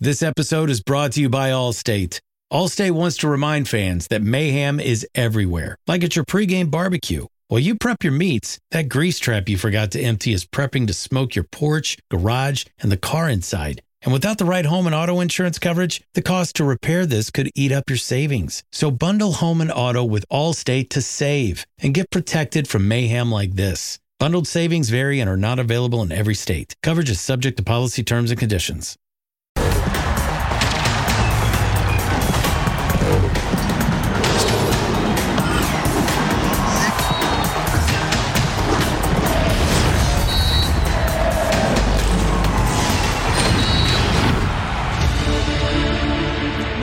This episode is brought to you by Allstate. Allstate wants to remind fans that mayhem is everywhere, like at your pregame barbecue. While you prep your meats, that grease trap you forgot to empty is prepping to smoke your porch, garage, and the car inside. And without the right home and auto insurance coverage, the cost to repair this could eat up your savings. So bundle home and auto with Allstate to save and get protected from mayhem like this. Bundled savings vary and are not available in every state. Coverage is subject to policy terms and conditions.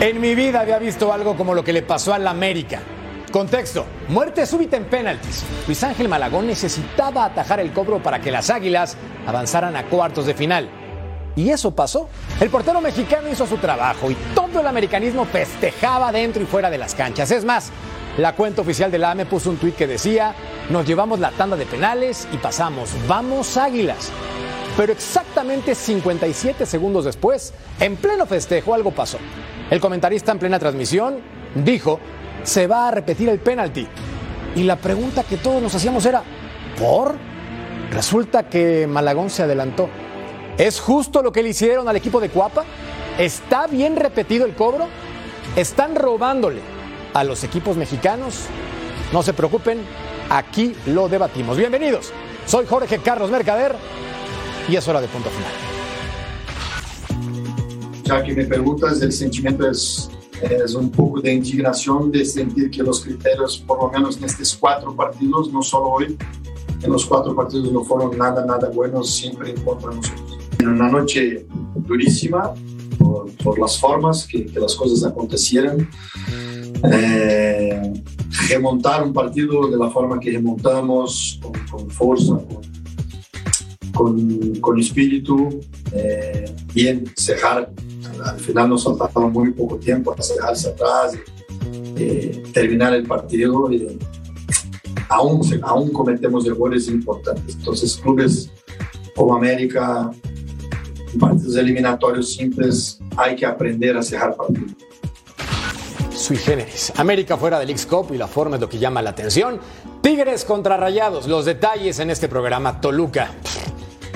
En mi vida había visto algo como lo que le pasó al América. Contexto, muerte súbita en penaltis. Luis Ángel Malagón necesitaba atajar el cobro para que las Águilas avanzaran a cuartos de final. Y eso pasó. El portero mexicano hizo su trabajo y todo el americanismo festejaba dentro y fuera de las canchas. Es más, la cuenta oficial del AME puso un tuit que decía, nos llevamos la tanda de penales y pasamos, vamos Águilas. Pero exactamente 57 segundos después, en pleno festejo, algo pasó. El comentarista en plena transmisión dijo, se va a repetir el penalti. Y la pregunta que todos nos hacíamos era, ¿por? Resulta que Malagón se adelantó. ¿Es justo lo que le hicieron al equipo de Cuapa? ¿Está bien repetido el cobro? ¿Están robándole a los equipos mexicanos? No se preocupen, aquí lo debatimos. Bienvenidos, soy Jorge Carlos Mercader y es hora de punto final. Ya que me preguntas, el sentimiento es, es un poco de indignación de sentir que los criterios, por lo menos en estos cuatro partidos, no solo hoy, en los cuatro partidos no fueron nada, nada buenos, siempre en contra de nosotros. En una noche durísima, por, por las formas que, que, las cosas acontecieron, eh, remontar un partido de la forma que remontamos, con, con fuerza, con, con, con espíritu, eh, bien, cerrar al final nos faltaba muy poco tiempo para dejarse atrás, eh, terminar el partido y aún, aún cometemos errores importantes. Entonces, clubes como América, partidos eliminatorios simples, hay que aprender a cerrar partidos. Sui generis. América fuera del X-Cup y la forma es lo que llama la atención. Tigres contra Rayados. Los detalles en este programa. Toluca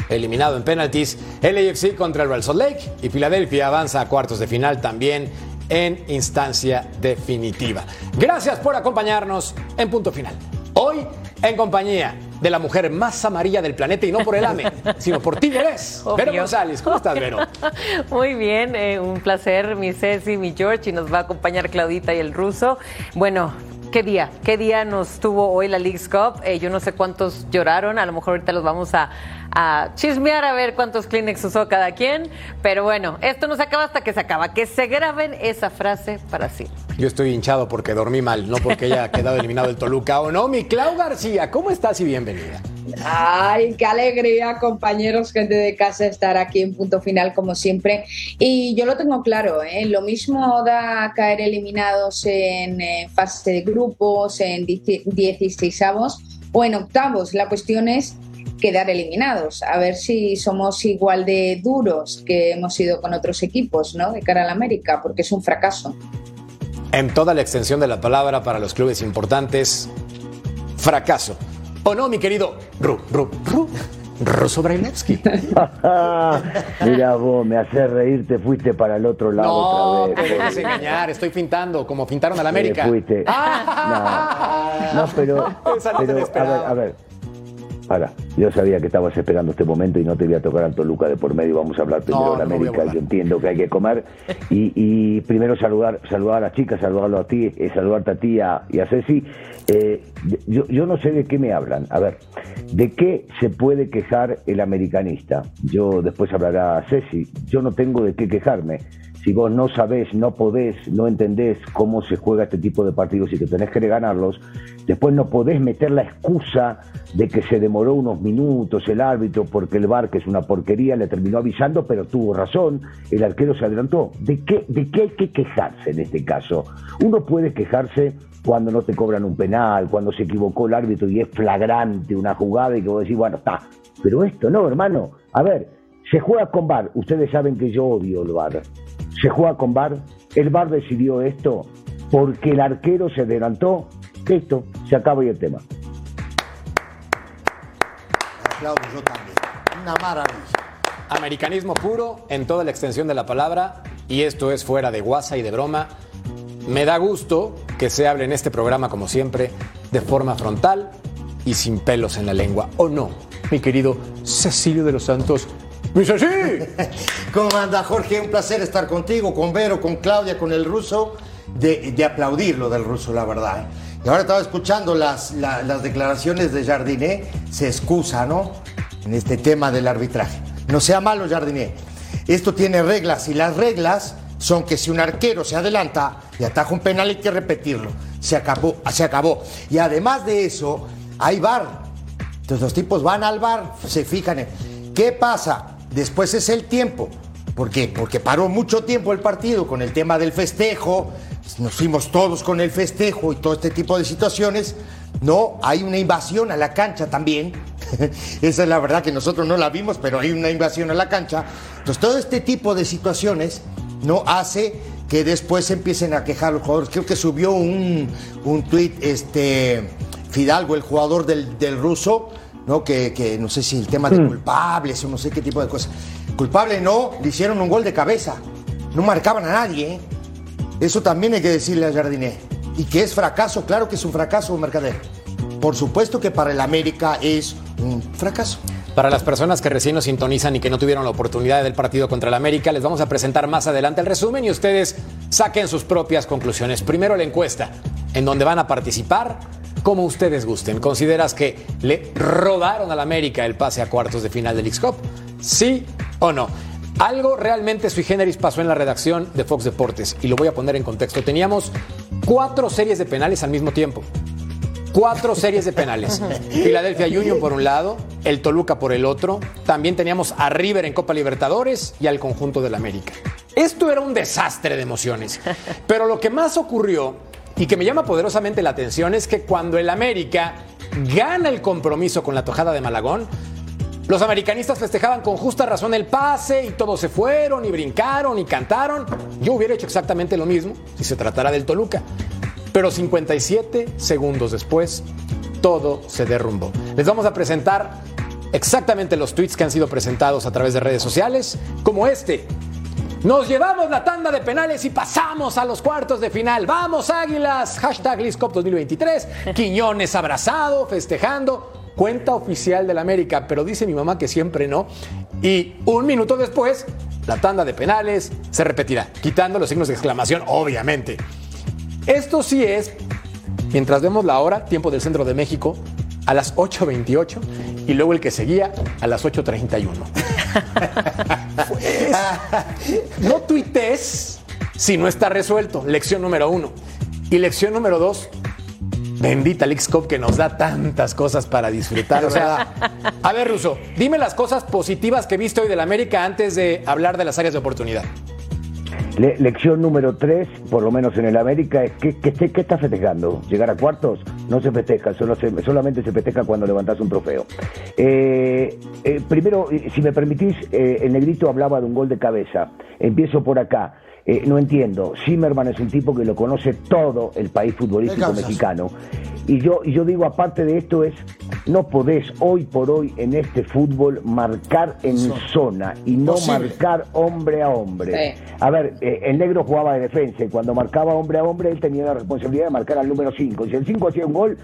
eliminado en penaltis. LAFC contra el Real Salt Lake y Filadelfia avanza a cuartos de final también en instancia definitiva. Gracias por acompañarnos en punto final. Hoy en compañía de la mujer más amarilla del planeta y no por el AME, sino por ti, Vélez. Vero González, ¿cómo estás, Vero? Muy bien, eh, un placer, mi Ceci, mi George, y nos va a acompañar Claudita y el ruso. Bueno, qué día, qué día nos tuvo hoy la League's Cup. Eh, yo no sé cuántos lloraron, a lo mejor ahorita los vamos a, a, chismear a ver cuántos Kleenex usó cada quien. Pero bueno, esto no se acaba hasta que se acaba. Que se graben esa frase para sí. Yo estoy hinchado porque dormí mal, no porque haya quedado eliminado el Toluca o no. Mi Clau García, ¿cómo estás y bienvenida? Ay, qué alegría, compañeros, gente de casa, estar aquí en punto final como siempre. Y yo lo tengo claro, ¿eh? lo mismo da caer eliminados en eh, fase de grupos, en 16 o en octavos. La cuestión es quedar eliminados, a ver si somos igual de duros que hemos sido con otros equipos, ¿no? De cara a la América, porque es un fracaso. En toda la extensión de la palabra para los clubes importantes, fracaso. ¿O no, mi querido Ru, Ru, Ru? Ruso Brailevsky. Mira vos, me haces reír, te fuiste para el otro lado no, otra vez. No, me engañar, estoy pintando, como pintaron a la América. Te fuiste. No, no pero, pero a ver, a ver. Ahora, yo sabía que estabas esperando este momento y no te voy a tocar al Toluca de por medio. Vamos a hablar primero No, de la no a América. Yo entiendo que hay que comer. Y, y primero saludar, saludar a las chicas, saludarlo a ti, eh, saludarte a ti y a, y a Ceci. Eh, yo, yo no sé de qué me hablan. A ver, ¿de qué se puede quejar el americanista? Yo después hablará Ceci. Yo no tengo de qué quejarme. Si vos no sabés, no podés, no entendés cómo se juega este tipo de partidos y que tenés que ganarlos, después no podés meter la excusa de que se demoró unos minutos el árbitro porque el VAR, que es una porquería, le terminó avisando, pero tuvo razón, el arquero se adelantó. ¿De qué, ¿De qué hay que quejarse en este caso? Uno puede quejarse cuando no te cobran un penal, cuando se equivocó el árbitro y es flagrante una jugada y que vos decís, bueno, está. Pero esto no, hermano. A ver, se juega con VAR. Ustedes saben que yo odio el VAR. Se juega con VAR, el VAR decidió esto porque el arquero se adelantó, esto se acaba y el tema. Aplaudo yo también. Una maravilla. Americanismo puro en toda la extensión de la palabra y esto es fuera de guasa y de broma. Me da gusto que se hable en este programa, como siempre, de forma frontal y sin pelos en la lengua. ¿O no, mi querido Cecilio de los Santos? ¡Mi Ceci! ¿Cómo anda, Jorge? Un placer estar contigo, con Vero, con Claudia, con el ruso. De, de aplaudir lo del ruso, la verdad. Y ahora estaba escuchando las, la- las declaraciones de Jardiné. Se excusa, ¿no? En este tema del arbitraje. No sea malo, Jardiné. Esto tiene reglas y las reglas son que si un arquero se adelanta y ataja un penal hay que repetirlo. Se acabó, se acabó. Y además de eso, hay VAR. Entonces los tipos van al bar, se fijan en. ¿Qué pasa? Después es el tiempo. Porque paró mucho tiempo el partido con el tema del festejo. Nos fuimos todos con el festejo y todo este tipo de situaciones. No, hay una invasión a la cancha también. Esa es la verdad que nosotros no la vimos, pero hay una invasión a la cancha. Entonces todo este tipo de situaciones no hace que después empiecen a quejar los jugadores. Creo que subió un, un tuit este, Fidalgo, el jugador del, del ruso, ¿no? Que, que no sé si el tema de culpables o no sé qué tipo de cosas. Culpable no, le hicieron un gol de cabeza. No marcaban a nadie. ¿eh? Eso también hay que decirle a Jardiné. Y que es fracaso, claro que es un fracaso, Mercader. Por supuesto que para el América es un fracaso. Para las personas que recién nos sintonizan y que no tuvieron la oportunidad del partido contra el América, les vamos a presentar más adelante el resumen y ustedes saquen sus propias conclusiones. Primero la encuesta, en donde van a participar como ustedes gusten. ¿Consideras que le robaron al América el pase a cuartos de final del X-Cup? ¿Sí o no? Algo realmente sui generis pasó en la redacción de Fox Deportes y lo voy a poner en contexto. Teníamos cuatro series de penales al mismo tiempo. Cuatro series de penales. Philadelphia Union por un lado, el Toluca por el otro. También teníamos a River en Copa Libertadores y al conjunto del América. Esto era un desastre de emociones. Pero lo que más ocurrió y que me llama poderosamente la atención es que cuando el América gana el compromiso con la tojada de Malagón, los americanistas festejaban con justa razón el pase y todos se fueron y brincaron y cantaron. Yo hubiera hecho exactamente lo mismo si se tratara del Toluca. Pero 57 segundos después, todo se derrumbó. Les vamos a presentar exactamente los tweets que han sido presentados a través de redes sociales, como este. Nos llevamos la tanda de penales y pasamos a los cuartos de final. ¡Vamos, Águilas! Hashtag LeagueCup 2023. Quiñones abrazado, festejando. Cuenta oficial del América, pero dice mi mamá que siempre no. Y un minuto después, la tanda de penales se repetirá, quitando los signos de exclamación, obviamente. Esto sí es, mientras vemos la hora, tiempo del centro de México, a las 8.28 y luego el que seguía a las 8.31. No tuites si no está resuelto. Lección número uno. Y lección número dos. Bendita Lixcop que nos da tantas cosas para disfrutar. O sea, a ver, Ruso, dime las cosas positivas que viste hoy del América antes de hablar de las áreas de oportunidad. Le- lección número 3, por lo menos en el América, es que, que, que- ¿qué estás festejando? ¿Llegar a cuartos? No se festeja, solo se- solamente se festeja cuando levantas un trofeo. Eh, eh, primero, eh, si me permitís, eh, el negrito hablaba de un gol de cabeza. Empiezo por acá. Eh, no entiendo. Zimmerman es un tipo que lo conoce todo el país futbolístico mexicano. Y yo, y yo digo, aparte de esto, es no podés hoy por hoy en este fútbol marcar en zona y no Posible. marcar hombre a hombre. Sí. A ver, eh, el negro jugaba de defensa y cuando marcaba hombre a hombre, él tenía la responsabilidad de marcar al número 5. Si el 5 hacía un gol,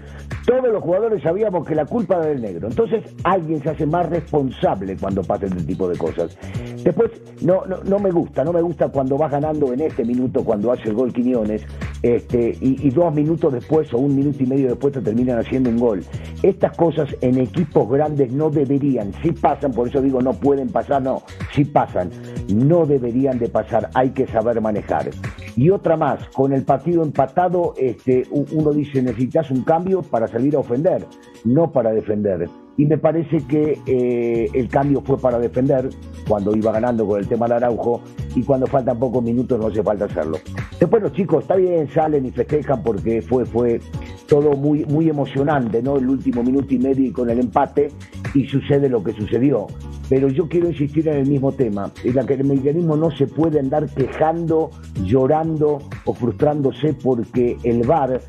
todos los jugadores sabíamos que la culpa era del negro. Entonces, alguien se hace más responsable cuando pasa este tipo de cosas. Después, no, no, no me gusta, no me gusta cuando vas ganando en este minuto, cuando hace el gol Quiñones, este, y, dos minutos después o un minuto y medio después te terminan haciendo un gol. Estas cosas en equipos grandes no deberían, sí pasan, por eso digo no pueden pasar, no, sí pasan, no deberían de pasar, hay que saber manejar. Y otra más, con el partido empatado, este, uno dice necesitas un cambio para salir a ofender, no para defender. Y me parece que eh, el cambio fue para defender cuando iba ganando con el tema de Araujo y cuando faltan pocos minutos no hace falta hacerlo. Después los chicos, está bien, salen y festejan porque fue, fue todo muy, muy emocionante, ¿no? El último minuto y medio y con el empate y sucede lo que sucedió. pero yo quiero insistir en el mismo tema. El americanismo no se puede andar quejando, llorando o frustrándose porque el VAR,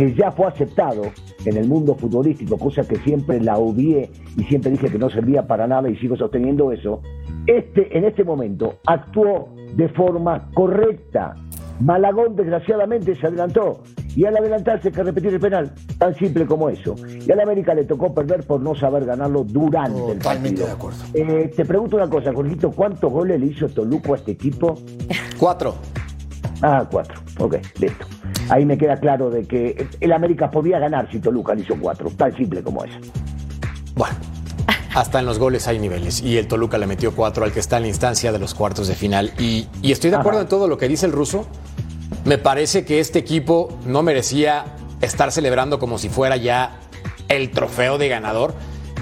que ya fue aceptado en el mundo futbolístico, cosa que siempre la odié y siempre dije que no servía para nada y sigo sosteniendo eso, este en este momento actuó de forma correcta. Malagón desgraciadamente se adelantó y al adelantarse hay que repetir el penal, tan simple como eso. Y al América le tocó perder por no saber ganarlo durante el partido. de acuerdo. Eh, te pregunto una cosa, Jorgito, ¿cuántos goles le hizo Toluco a este equipo? Cuatro. Ah, cuatro. Ok, listo. Ahí me queda claro de que el América podía ganar si Toluca le hizo cuatro, tan simple como eso. Bueno, hasta en los goles hay niveles. Y el Toluca le metió cuatro al que está en la instancia de los cuartos de final. Y, y estoy de acuerdo Ajá. en todo lo que dice el ruso. Me parece que este equipo no merecía estar celebrando como si fuera ya el trofeo de ganador.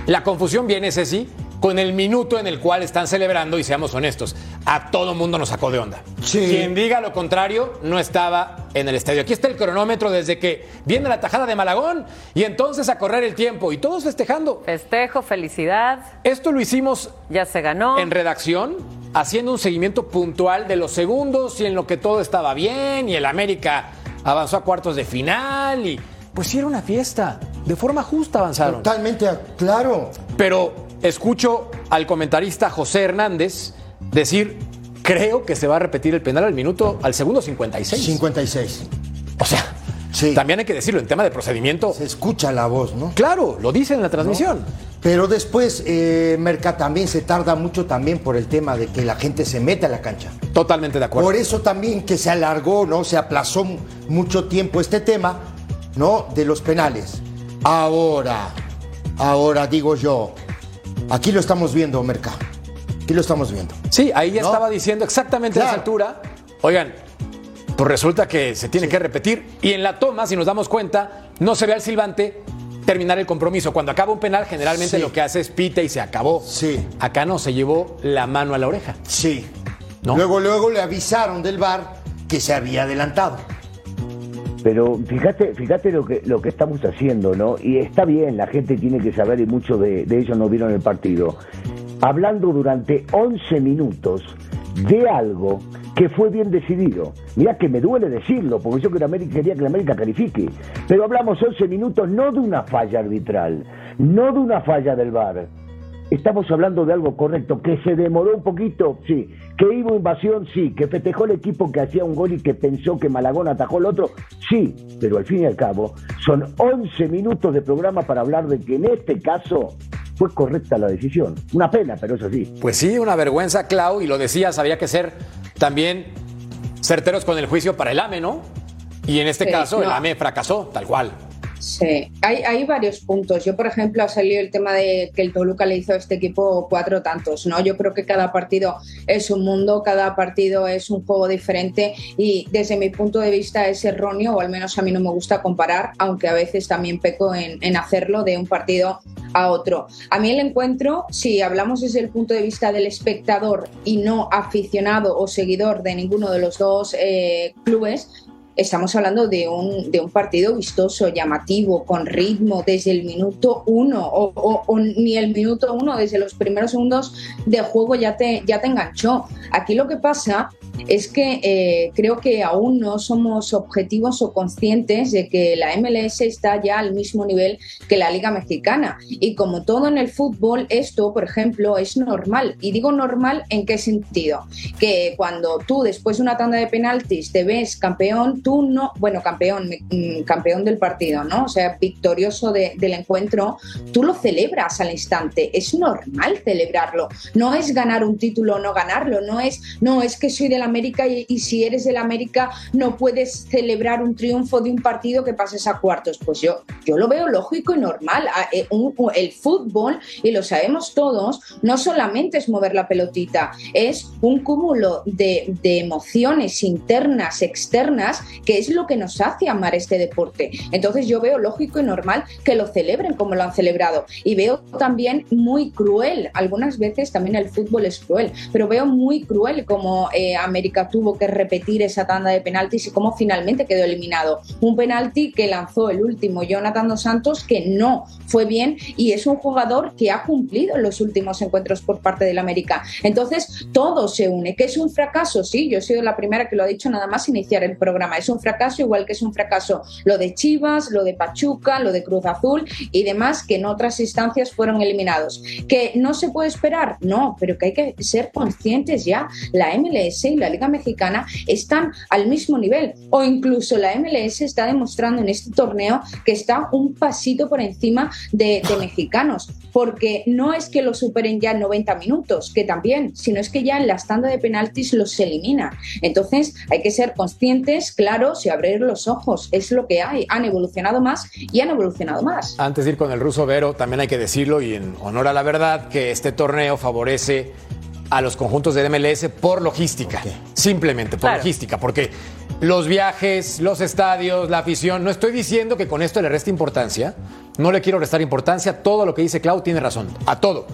La confusión viene, Ceci, con el minuto en el cual están celebrando, y seamos honestos, a todo mundo nos sacó de onda. Sí. Quien diga lo contrario no estaba en el estadio. Aquí está el cronómetro desde que viene la tajada de Malagón y entonces a correr el tiempo y todos festejando. Festejo, felicidad, Esto lo hicimos ya se ganó. en redacción, haciendo un seguimiento puntual de los segundos y en lo que todo estaba bien y el América avanzó a cuartos de final y pues sí era una fiesta. De forma justa avanzaron. Totalmente, claro. Pero escucho al comentarista José Hernández decir, creo que se va a repetir el penal al minuto, al segundo 56. 56. O sea, Sí. también hay que decirlo, en tema de procedimiento, Se escucha la voz, ¿no? claro, lo dice en la transmisión. Pero después, eh, Merca también se tarda mucho también por el tema de que la gente se meta a la cancha. Totalmente de acuerdo. Por eso también que se alargó, ¿no? Se aplazó mu- mucho tiempo este tema, ¿no? De los penales. Ahora, ahora digo yo, aquí lo estamos viendo, Merca. Aquí lo estamos viendo. Sí, ahí ya ¿No? estaba diciendo exactamente a esa Claro. altura. Oigan, pues resulta que se tiene que repetir. Y en la toma, si nos damos cuenta, no se ve al silbante terminar el compromiso. Cuando acaba un penal, generalmente Sí. lo que hace es pita y se acabó. Sí. Acá no, se llevó la mano a la oreja. Sí. ¿No? Luego, luego le avisaron del bar que se había adelantado. Pero fíjate, fíjate lo que lo que estamos haciendo, ¿no? Y está bien, la gente tiene que saber y muchos de, de ellos no vieron el partido. Hablando durante 11 minutos de algo que fue bien decidido. Mirá que me duele decirlo, porque yo quería que la América califique. Pero hablamos 11 minutos no de una falla arbitral, no de una falla del VAR. Estamos hablando de algo correcto, que se demoró un poquito, sí, que hubo invasión, sí, que festejó el equipo que hacía un gol y que pensó que Malagón atajó el otro, sí, pero al fin y al cabo son 11 minutos de programa para hablar de que en este caso fue correcta la decisión. Una pena, pero es así. Pues sí, una vergüenza, Clau, y lo decías, había que ser también certeros con el juicio para el AME, ¿no? Y en este Sí, caso, el. AME fracasó, tal cual. Sí, hay, varios puntos. Yo, por ejemplo, ha salido el tema de que el Toluca le hizo a este equipo cuatro tantos, ¿no? Yo creo que cada partido es un mundo, cada partido es un juego diferente y desde mi punto de vista es erróneo, o al menos a mí no me gusta comparar, aunque a veces también peco en, en hacerlo de un partido a otro. A mí el encuentro, si hablamos desde el punto de vista del espectador y no aficionado o seguidor de ninguno de los dos eh, clubes, estamos hablando de un, de un partido vistoso, llamativo, con ritmo desde el minuto uno o, ni el minuto uno, desde los primeros segundos de juego ya te, ya te enganchó. Aquí lo que pasa es que eh, creo que aún no somos objetivos o conscientes de que la MLS está ya al mismo nivel que la Liga Mexicana. Y como todo en el fútbol, esto, por ejemplo, es normal. Y digo normal en qué sentido? Que cuando tú después de una tanda de penaltis te ves campeón, tú no, bueno, campeón, mm, campeón del partido, ¿no? O sea, victorioso de- del encuentro, tú lo celebras al instante. Es normal celebrarlo. No es ganar un título o no ganarlo, no es, no es que soy del América y, si eres del América no puedes celebrar un triunfo de un partido que pases a cuartos. Pues yo, yo lo veo lógico y normal. Ah, eh, el fútbol, y lo sabemos todos, no solamente es mover la pelotita, es un cúmulo de, de emociones internas, externas, que es lo que nos hace amar este deporte. Entonces yo veo lógico y normal que lo celebren como lo han celebrado. Y veo también muy cruel, algunas veces también el fútbol es cruel, pero veo muy cruel como eh, América tuvo que repetir esa tanda de penaltis y cómo finalmente quedó eliminado. Un penalti que lanzó el último Jonathan Dos Santos que no fue bien y es un jugador que ha cumplido los últimos encuentros por parte del América. Entonces, todo se une. ¿Que es un fracaso? Sí, yo he sido la primera que lo ha dicho nada más iniciar el programa. Es un fracaso igual que es un fracaso lo de Chivas, lo de Pachuca, lo de Cruz Azul y demás que en otras instancias fueron eliminados. ¿Que no se puede esperar? No, pero que hay que ser conscientes ya. La MLS y la Liga Mexicana están al mismo nivel o incluso la MLS está demostrando en este torneo que está un pasito por encima de, mexicanos, porque no es que lo superen ya en 90 minutos, que también, sino es que ya en la tanda de penaltis los elimina. Entonces hay que ser conscientes, claros y abrir los ojos. Es lo que hay. Han evolucionado más y han evolucionado más. Antes de ir con el ruso Vero, también hay que decirlo y en honor a la verdad que este torneo favorece a los conjuntos de MLS por logística, simplemente por logística, porque los viajes, los estadios, la afición, no estoy diciendo que con esto le reste importancia, no le quiero restar importancia, todo lo que dice Clau tiene razón, a todo.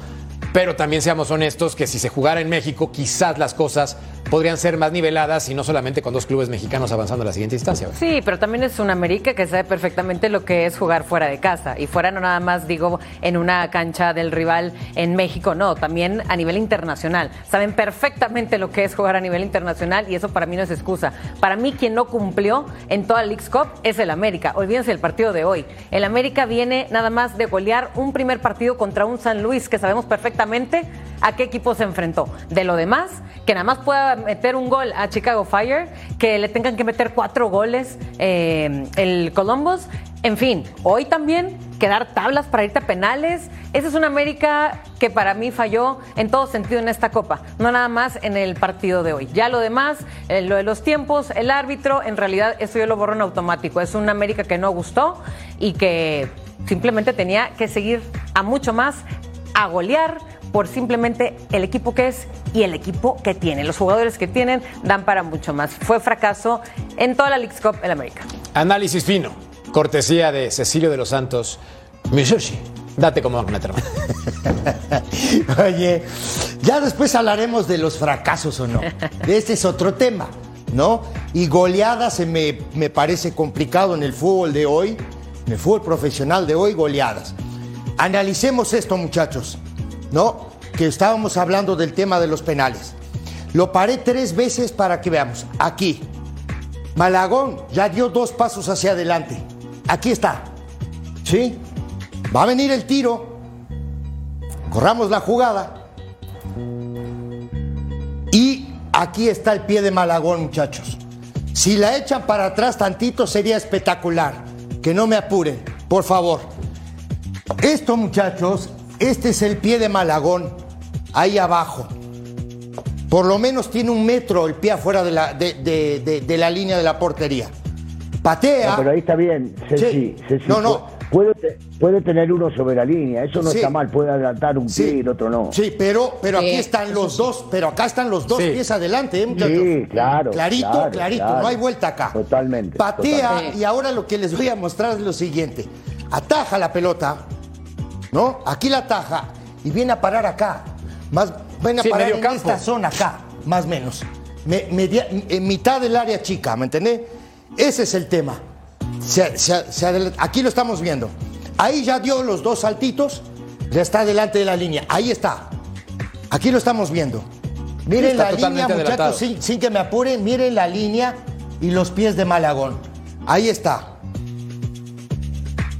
Pero también seamos honestos que si se jugara en México, quizás las cosas podrían ser más niveladas y no solamente con dos clubes mexicanos avanzando a la siguiente instancia. Sí, pero también es una América que sabe perfectamente lo que es jugar fuera de casa. Y fuera no nada más, digo, en una cancha del rival en México, no, también a nivel internacional. Saben perfectamente lo que es jugar a nivel internacional y eso para mí no es excusa. Para mí quien no cumplió en toda la League's Cup es el América. Olvídense del partido de hoy. El América viene nada más de golear un primer partido contra un San Luis que sabemos perfectamente a qué equipo se enfrentó. De lo demás, que nada más pueda meter un gol a Chicago Fire, que le tengan que meter cuatro goles eh, el Columbus. En fin, hoy también quedar tablas para irte a penales. Esa es una América que para mí falló en todo sentido en esta Copa, no nada más en el partido de hoy. Ya lo demás, eh, lo de los tiempos, el árbitro, en realidad eso yo lo borro en automático. Es una América que no gustó y que simplemente tenía que seguir a mucho más, a golear por simplemente el equipo que es y el equipo que tiene. Los jugadores que tienen dan para mucho más. Fue fracaso en toda la League Cup en América. Análisis fino, cortesía de Cecilio de los Santos. Miyoshi, date como una Oye, ya después hablaremos de los fracasos o no. Este es otro tema, ¿no? Y goleadas se me, me parece complicado en el fútbol de hoy, en el fútbol profesional de hoy, goleadas. Analicemos esto, muchachos. ¿No? Que estábamos hablando del tema de los penales. Lo paré tres veces para que veamos. Aquí. Malagón ya dio dos pasos hacia adelante. Aquí está. ¿Sí? Va a venir el tiro. Corramos la jugada. Y aquí está el pie de Malagón, muchachos. Si la echan para atrás tantito sería espectacular. Que no me apuren, por favor. Esto, muchachos, este es el pie de Malagón, ahí abajo. Por lo menos tiene un metro el pie afuera de la, de, la línea de la portería. Patea. pero ahí está bien, sí. no, no. Puede, puede, tener uno sobre la línea, eso no está mal, puede adelantar un pie y el otro no. Sí, pero, pero aquí están los dos, pero acá están los dos pies adelante, ¿eh? Sí, claro. Clarito, clarito, no hay vuelta acá. Totalmente. Patea y ahora lo que les voy a mostrar es lo siguiente. Ataja la pelota, ¿no? Aquí la taja y viene a parar acá. Más, viene a parar en esta zona acá, más o menos. en mitad del área chica, ¿me entendés? Ese es el tema. aquí lo estamos viendo. Ahí ya dio los dos saltitos, ya está delante de la línea. Ahí está. Aquí lo estamos viendo. Miren la línea, muchachos, sin, sin, que me apuren, miren la línea y los pies de Malagón. Ahí está.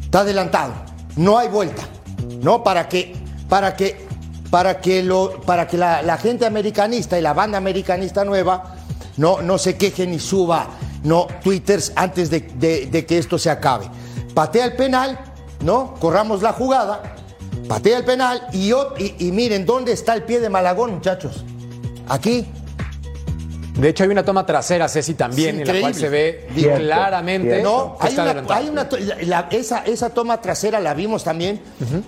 Está adelantado. No hay vuelta. ¿No? Para que, para que, para que, lo, para que la, gente americanista y la banda americanista nueva no, no se quejen y suba no twitters antes de, que esto se acabe. Patea el penal, ¿no? Corramos la jugada, patea el penal y, y, miren dónde está el pie de Malagón, muchachos. Aquí. De hecho, hay una toma trasera, Ceci, también, en la cual se ve claramente. No, hay una, esa, esa, toma trasera la vimos también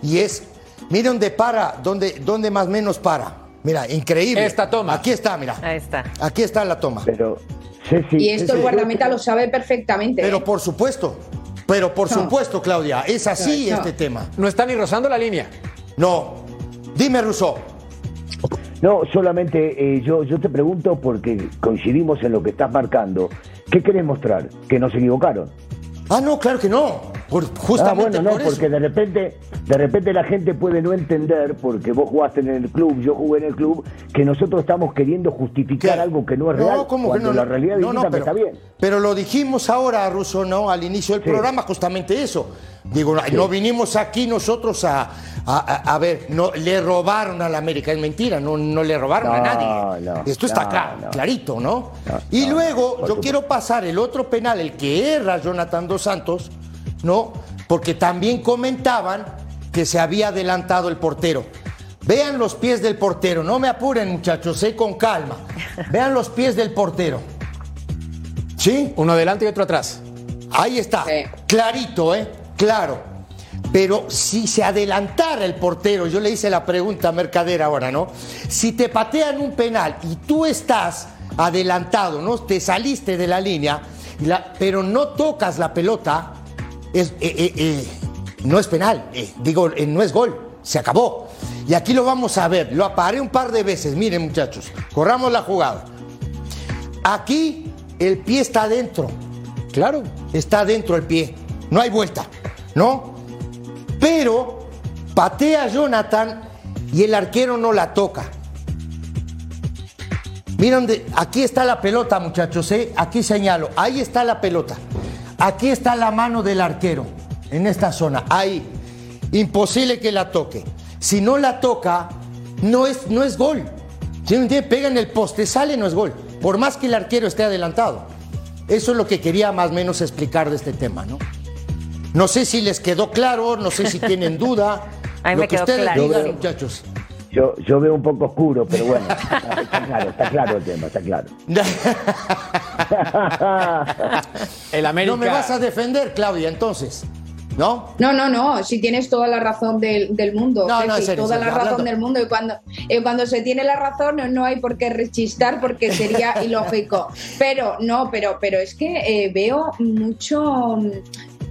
y es. Mire dónde para, dónde, dónde más o menos para. Mira, increíble. Esta toma. Aquí está, mira. Ahí está. Aquí está la toma. Pero, y esto el guardameta lo sabe perfectamente. Pero ¿eh? por supuesto. Pero por supuesto, Claudia, es así este tema. No está ni rozando la línea. No. Dime, Russo. No, solamente eh, yo, yo te pregunto porque coincidimos en lo que estás marcando. ¿Qué querés mostrar? ¿Que nos equivocaron? Ah, no, claro que no. Por, Ah, justamente bueno, no, por eso. porque de repente, de repente la gente puede no entender, porque vos jugaste en el club, yo jugué en el club, que nosotros estamos queriendo justificar ¿Qué? algo que no es real, ¿cómo que no? la realidad no, no, pero, está bien. pero lo dijimos ahora, Russo, ¿no? Al inicio del Sí. programa, justamente eso. Digo, no vinimos aquí nosotros a, a, a- a ver, no, le robaron a la América, es mentira, no, no le robaron a No, nadie. no, Esto está no, claro, no. clarito, ¿no? No, y no, luego, yo quiero pasar el otro penal, el que erra Jonathan Dos Santos, ¿no? Porque también comentaban que se había adelantado el portero. Vean los pies del portero, no me apuren muchachos, sé con calma. Vean los pies del portero. ¿Sí? Uno adelante y otro atrás. Ahí está, Sí. clarito, ¿eh? Claro. Pero si se adelantara el portero, yo le hice la pregunta a Mercader ahora, ¿no? Si te patean un penal y tú estás adelantado, ¿no? Te saliste de la línea, pero no tocas la pelota, es, eh, eh, eh, no es penal, digo, no es gol, se acabó. Y aquí lo vamos a ver, lo aparé un par de veces, miren muchachos, corramos la jugada. Aquí el pie está adentro, Claro. está dentro el pie. No hay vuelta, ¿no? Pero patea Jonathan y el arquero no la toca. Miren, aquí está la pelota, muchachos, ¿eh? Aquí señalo, ahí está la pelota. Aquí está la mano del arquero, en esta zona, ahí. Imposible que la toque. Si no la toca, no es, no es gol. ¿Sí me entiende? Pega en el poste, sale, no es gol. Por más que el arquero esté adelantado. Eso es lo que quería más o menos explicar de este tema, ¿no? No sé si les quedó claro, no sé si tienen duda. A mí lo me que quedó ustedes digan, muchachos. Yo, yo veo un poco oscuro, pero bueno, está claro, está claro el tema, está claro. El América. No me vas a defender, Claudia, entonces. ¿No? No, no, no, si tienes toda la razón del, del mundo, No, no, serio, toda la razón hablando. del mundo y cuando, eh, cuando se tiene la razón no, no hay por qué rechistar porque sería ilógico. Pero no, pero, pero es que eh, veo mucho mm,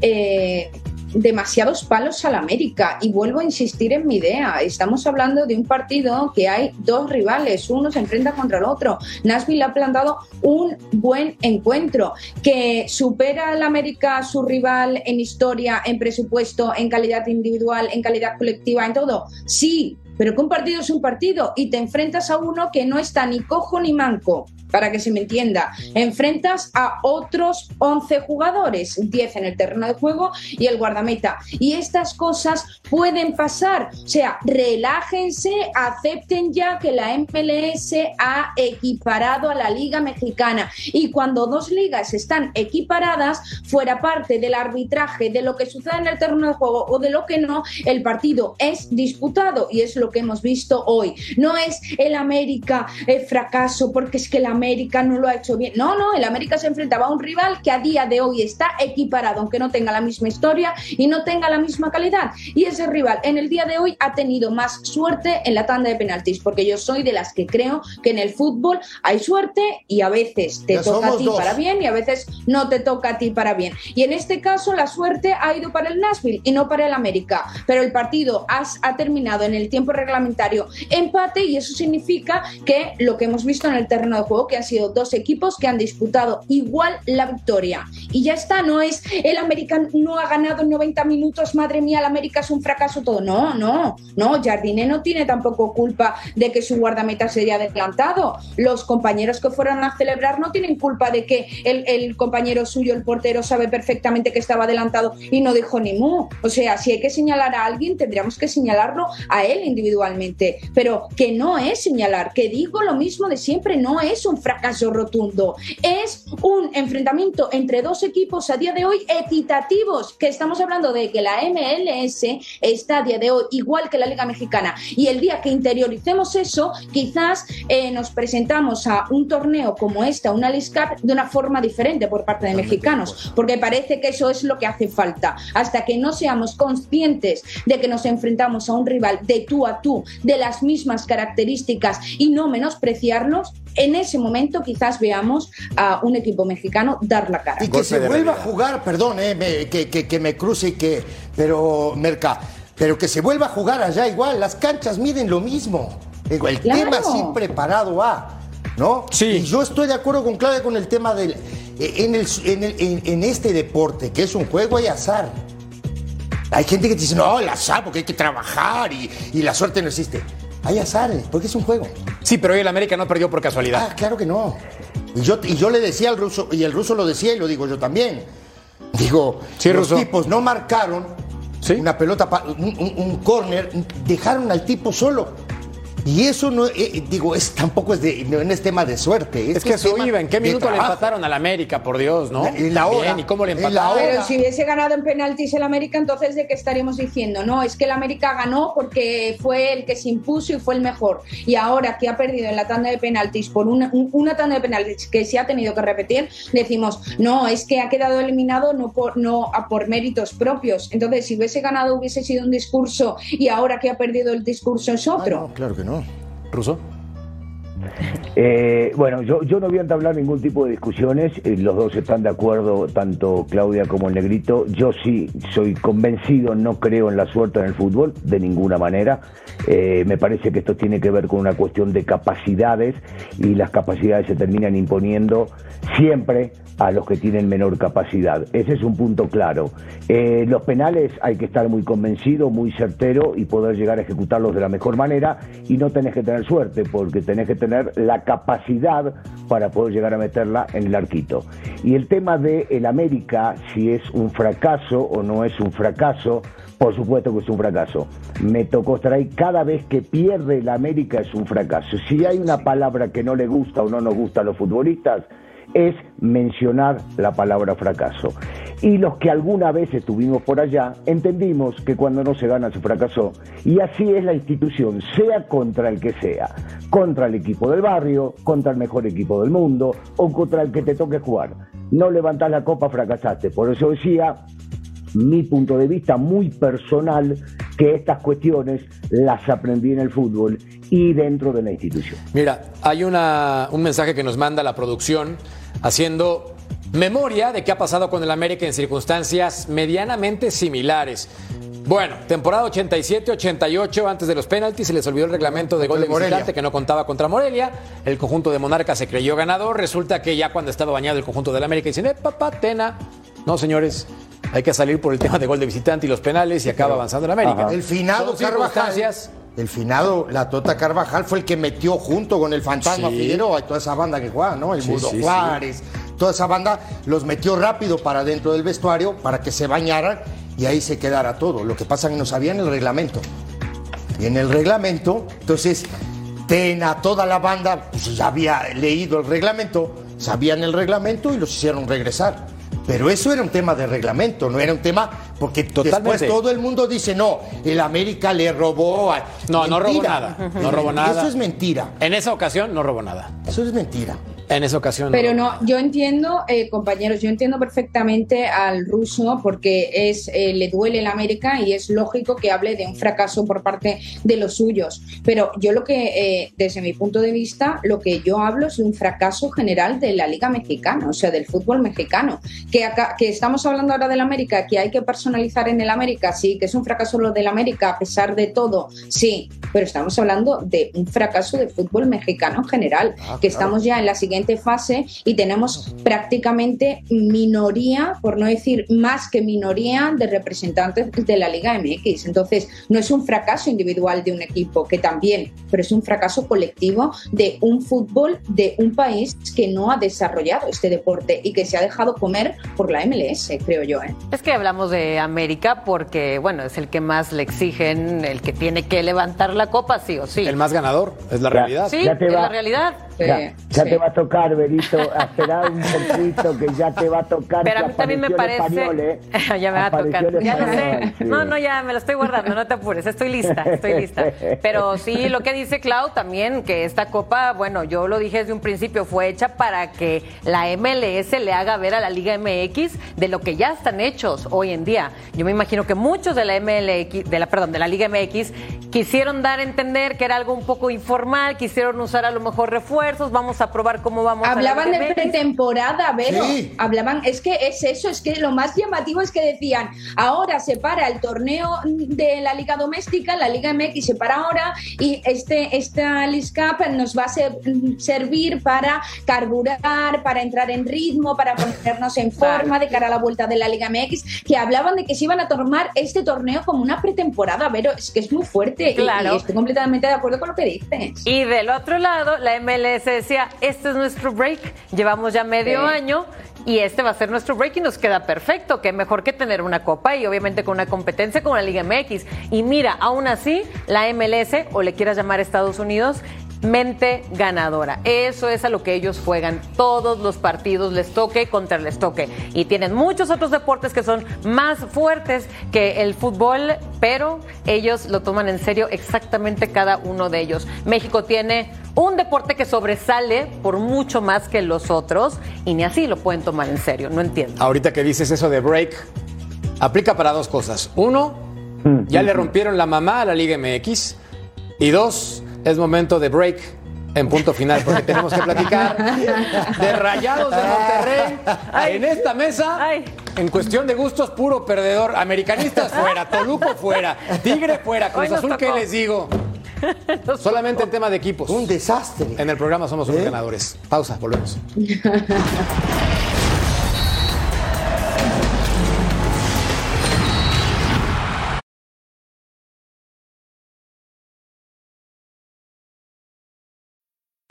eh, demasiados palos al América y vuelvo a insistir en mi idea. Estamos hablando de un partido que hay dos rivales, uno se enfrenta contra el otro. Nashville ha plantado un buen encuentro que supera al América a su rival en historia, en presupuesto, en calidad individual, en calidad colectiva, en todo. Sí, pero que un partido es un partido y te enfrentas a uno que no está ni cojo ni manco. Para que se me entienda, enfrentas a otros 11 jugadores, 10 en el terreno de juego y el guardameta. Y estas cosas pueden pasar. O sea, relájense, acepten ya que la MLS ha equiparado a la Liga Mexicana. Y cuando dos ligas están equiparadas, fuera parte del arbitraje, de lo que sucede en el terreno de juego o de lo que no, el partido es disputado y es lo que hemos visto hoy. No es el América el fracaso porque es que el América no lo ha hecho bien. No, no, el América se enfrentaba a un rival que a día de hoy está equiparado, aunque no tenga la misma historia y no tenga la misma calidad. Y ese rival en el día de hoy ha tenido más suerte en la tanda de penaltis, porque yo soy de las que creo que en el fútbol hay suerte y a veces te Ya toca a ti dos. para bien y a veces no te toca a ti para bien. Y en este caso la suerte ha ido para el Nashville y no para el América. Pero el partido has- ha terminado en el tiempo reglamentario empate y eso significa que lo que hemos visto en el terreno de juego, que han sido dos equipos que han disputado igual la victoria. Y ya está, no es el América no ha ganado en 90 minutos, madre mía, el América es un fracaso todo. No, no, no, Jardine no tiene tampoco culpa de que su guardameta se haya adelantado. Los compañeros que fueron a celebrar no tienen culpa de que el, el compañero suyo, el portero, sabe perfectamente que estaba adelantado y no dijo ni mu. O sea, si hay que señalar a alguien, tendríamos que señalarlo a él individualmente. Pero que no es señalar, que digo lo mismo de siempre, no es un fracaso rotundo. Es un enfrentamiento entre dos equipos a día de hoy equitativos, que estamos hablando de que la MLS está a día de hoy igual que la Liga Mexicana. Y el día que interioricemos eso, quizás eh, nos presentamos a un torneo como esta, una League Cup, de una forma diferente por parte de mexicanos, porque parece que eso es lo que hace falta. Hasta que no seamos conscientes de que nos enfrentamos a un rival de tú a tú, de las mismas características y no menospreciarlos, en ese momento quizás veamos a un equipo mexicano dar la cara. Y que se vuelva a jugar, perdón, eh, me- que, que- que me cruce y que. Pero, Merca, pero que se vuelva a jugar allá igual. Las canchas miden lo mismo. El Claro. tema sí preparado a, ¿no? Sí. Y yo estoy de acuerdo con Claudia con el tema del. eh, En, el, en, el- en- en este deporte, que es un juego, hay azar. Hay gente que te dice, no, el azar, porque hay que trabajar y, y la suerte no existe. Hay azares, porque es un juego. Sí, pero hoy el América no perdió por casualidad. Ah, claro que no. Y yo, y yo le decía al ruso, y el ruso lo decía y lo digo yo también. Digo, Sí, los Ruso. tipos no marcaron Sí. una pelota, un, un- un córner, dejaron al tipo solo. Y eso no, eh, digo, es, tampoco es, de, no es tema de suerte. Es que eso tema iba. ¿En qué minuto le empataron al América, por Dios, no? En la hora. ¿Y cómo le empataron? Pero si hubiese ganado en penaltis el América, entonces ¿de qué estaríamos diciendo? No, es que el América ganó porque fue el que se impuso y fue el mejor. Y ahora que ha perdido en la tanda de penaltis por una, un- una tanda de penaltis que se ha tenido que repetir, decimos, no, es que ha quedado eliminado no por, no a por méritos propios. Entonces, si hubiese ganado hubiese sido un discurso y ahora que ha perdido el discurso es Ah, otro. no, claro que no. ¿Ruso? Eh, bueno, yo, yo no voy a entablar ningún tipo de discusiones, eh, los dos están de acuerdo, tanto Claudia como el negrito. Yo sí soy convencido, no creo en la suerte en el fútbol, de ninguna manera. Eh, me parece que esto tiene que ver con una cuestión de capacidades y las capacidades se terminan imponiendo siempre a los que tienen menor capacidad. Ese es un punto claro. Eh, los penales hay que estar muy convencido, muy certero y poder llegar a ejecutarlos de la mejor manera y no tenés que tener suerte porque tenés que tener la capacidad para poder llegar a meterla en el arquito. Y el tema de el América, si es un fracaso o no es un fracaso, por supuesto que es un fracaso. Me tocó estar ahí. Cada vez que pierde el América es un fracaso. Si hay una palabra que no le gusta o no nos gusta a los futbolistas, es mencionar la palabra fracaso. Y los que alguna vez estuvimos por allá, entendimos que cuando no se gana se fracasó. Y así es la institución, sea contra el que sea, contra el equipo del barrio, contra el mejor equipo del mundo o contra el que te toque jugar. No levantás la copa, fracasaste. Por eso decía, mi punto de vista muy personal, que estas cuestiones las aprendí en el fútbol y dentro de la institución. Mira, hay una, un mensaje que nos manda la producción haciendo memoria de qué ha pasado con el América en circunstancias medianamente similares. Bueno, temporada 87-88, antes de los penaltis, se les olvidó el reglamento de gol de visitante que no contaba contra Morelia. El conjunto de Monarcas se creyó ganador. Resulta que ya cuando estaba bañado el conjunto del América dicen, eh, papá, tena. No, señores, hay que salir por el tema de gol de visitante y los penales y acaba avanzando el América. El finado Son Carvajal. circunstancias El finado, la Tota Carvajal, fue el que metió junto con el Fantasma Sí. Figueroa y toda esa banda que juega, ¿no? El Sí, Mudo sí, sí. Juárez, toda esa banda los metió rápido para dentro del vestuario para que se bañaran y ahí se quedara todo. Lo que pasa es que no sabían el reglamento. Y en el reglamento, entonces, Tena, toda la banda, pues ya había leído el reglamento, sabían el reglamento y los hicieron regresar. Pero eso era un tema de reglamento, no era un tema porque Totalmente. después todo el mundo dice, no, el América le robó a... No, no robó nada. No robó nada. Eso es mentira. En esa ocasión no robó nada. Eso es mentira. En esa ocasión. Pero no, yo entiendo, eh, compañeros, yo entiendo perfectamente al ruso porque es eh, le duele el América y es lógico que hable de un fracaso por parte de los suyos. Pero yo lo que, eh, desde mi punto de vista, lo que yo hablo es de un fracaso general de la Liga Mexicana, o sea, del fútbol mexicano. Que, acá, que estamos hablando ahora del América, que hay que personalizar en el América, sí, que es un fracaso lo del América a pesar de todo, sí, pero estamos hablando de un fracaso del fútbol mexicano en general, que estamos ya en la siguiente fase y tenemos prácticamente minoría, por no decir más que minoría, de representantes de la Liga MX. Entonces, no es un fracaso individual de un equipo, que también, pero es un fracaso colectivo de un fútbol de un país que no ha desarrollado este deporte y que se ha dejado comer por la MLS, creo yo. ¿eh? Es que hablamos de América porque, bueno, es el que más le exigen, el que tiene que levantar la copa, sí o sí. El más ganador, es la Ya. realidad. Sí, Ya te es va. la realidad. Ya, Sí, ya sí. te va a tocar, Berito, esperar un poquito que ya te va a tocar. Pero a mí también me parece. español, ¿eh? ya me va a tocar. Ya lo sé. sí. No, no, ya me lo estoy guardando, no te apures. Estoy lista, estoy lista. Pero sí, lo que dice Clau también, que esta copa, bueno, yo lo dije desde un principio, fue hecha para que la MLS le haga ver a la Liga MX de lo que ya están hechos hoy en día. Yo me imagino que muchos de la MLX, de la, perdón, de la Liga MX, quisieron dar a entender que era algo un poco informal, quisieron usar a lo mejor refuerzos refuerzos, vamos a probar cómo vamos. Hablaban a de pretemporada, Vero. Sí. Hablaban, es que es eso, es que lo más llamativo es que decían, ahora se para el torneo de la Liga Doméstica, la Liga MX se para ahora y este, esta Cup nos va a ser- servir para carburar, para entrar en ritmo, para ponernos en forma de cara a la vuelta de la Liga MX, que hablaban de que se iban a tomar este torneo como una pretemporada, Vero, es que es muy fuerte y- Claro. y, estoy completamente de acuerdo con lo que dices. Y del otro lado, la MLS decía, este es nuestro break, llevamos ya medio Sí. año y este va a ser nuestro break y nos queda perfecto, que mejor que tener una copa y obviamente con una competencia como la Liga MX. Y mira, aún así, la MLS, o le quieras llamar Estados Unidos, mente ganadora. Eso es a lo que ellos juegan. Todos los partidos les toque contra les toque. Y tienen muchos otros deportes que son más fuertes que el fútbol, pero ellos lo toman en serio exactamente cada uno de ellos. México tiene un deporte que sobresale por mucho más que los otros y ni así lo pueden tomar en serio. No entiendo. Ahorita que dices eso de break, aplica para dos cosas. Uno, ya le rompieron la mamá a la Liga MX. Y dos, es momento de break en punto final, porque tenemos que platicar de Rayados de Monterrey Ay. en esta mesa. Ay. En cuestión de gustos, puro perdedor. Americanistas fuera, Toluco fuera, Tigre fuera, Cruz Azul, ¿qué tocó. les digo? Solamente en tema de equipos. Un desastre. En el programa somos unos ¿Eh? ganadores. Pausa, volvemos.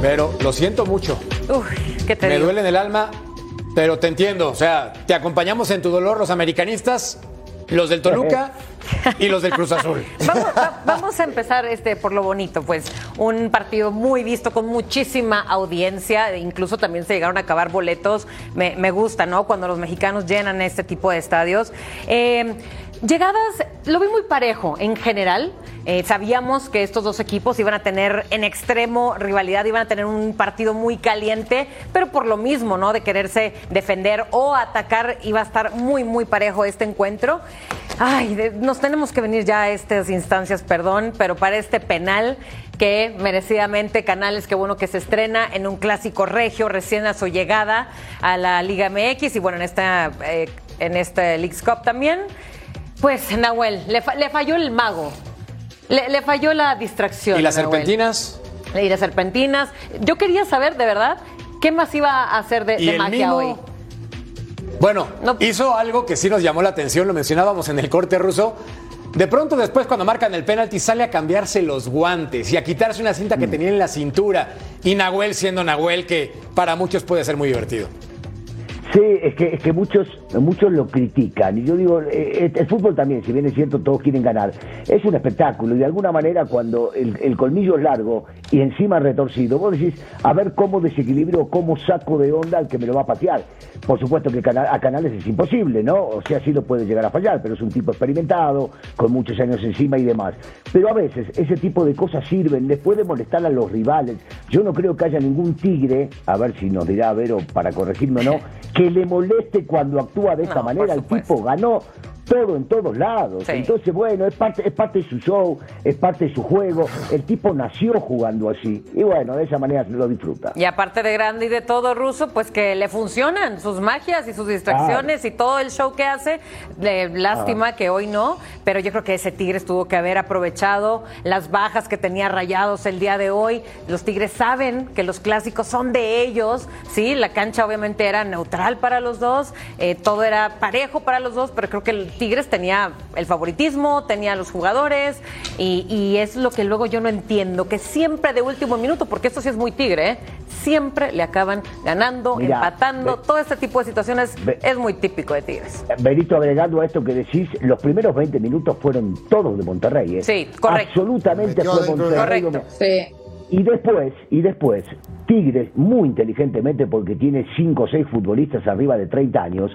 Pero lo siento mucho. Uy, ¿qué te Me digo? duele en el alma, pero te entiendo. O sea, te acompañamos en tu dolor los americanistas, los del Toluca y los del Cruz Azul. Vamos, va- vamos a empezar este por lo bonito, pues un partido muy visto con muchísima audiencia, e incluso también se llegaron a acabar boletos. Me, me gusta, ¿no? Cuando los mexicanos llenan este tipo de estadios. Eh, llegadas, lo vi muy parejo en general. Eh, sabíamos que estos dos equipos iban a tener en extremo rivalidad, iban a tener un partido muy caliente, pero por lo mismo, ¿no? De quererse defender o atacar, iba a estar muy, muy parejo este encuentro. Ay, nos tenemos que venir ya a estas instancias, perdón, pero para este penal que merecidamente Canales, qué bueno que se estrena en un clásico regio recién a su llegada a la Liga MX y bueno, en esta, eh, en este Leagues Cup también. Pues Nahuel, le, fa- le falló el mago, le, le falló la distracción. ¿Y las Nahuel. serpentinas? Y las serpentinas. Yo quería saber, de verdad, qué más iba a hacer de, ¿Y de el magia mimo? hoy. Bueno, No. hizo algo que sí nos llamó la atención, lo mencionábamos en el corte ruso. De pronto después cuando marcan el penalti sale a cambiarse los guantes y a quitarse una cinta que Mm. tenía en la cintura. Y Nahuel siendo Nahuel, que para muchos puede ser muy divertido. Sí, es que, es que muchos, muchos lo critican. Y yo digo, eh, el fútbol también, si bien es cierto, todos quieren ganar. Es un espectáculo y de alguna manera cuando el, el colmillo es largo y encima retorcido, vos decís, a ver cómo desequilibrio, cómo saco de onda al que me lo va a patear. Por supuesto que a Canales es imposible, ¿no? O sea, sí lo puede llegar a fallar, pero es un tipo experimentado, con muchos años encima y demás. Pero a veces ese tipo de cosas sirven, les puede molestar a los rivales. Yo no creo que haya ningún tigre, a ver si nos dirá Vero para corregirme o no, que le moleste cuando actúa de esta No, manera. El tipo ganó todo en todos lados. Sí. Entonces, bueno, es parte, es parte de su show, es parte de su juego. El tipo nació jugando así. Y bueno, de esa manera lo disfruta. Y aparte de grande y de todo ruso, pues que le funcionan sus magias y sus distracciones y todo el show que hace. Lástima que hoy no, pero yo creo que ese Tigres tuvo que haber aprovechado las bajas que tenía rayados el día de hoy. Los Tigres saben que los clásicos son de ellos, ¿sí? La cancha obviamente era neutral para los dos, eh, todo era parejo para los dos, pero creo que el Tigres tenía el favoritismo, tenía los jugadores y, y, es lo que luego yo no entiendo, que siempre de último minuto, porque esto sí es muy Tigre, ¿eh? siempre le acaban ganando, Mira, empatando, ve, todo este tipo de situaciones ve, es muy típico de Tigres. Benito, agregando a esto que decís, los primeros 20 minutos fueron todos de Monterrey. ¿eh? Sí, correcto. Absolutamente fue Monterrey. Correcto. Sí. Y después, y después, Tigres, muy inteligentemente, porque tiene 5 o 6 futbolistas arriba de 30 años,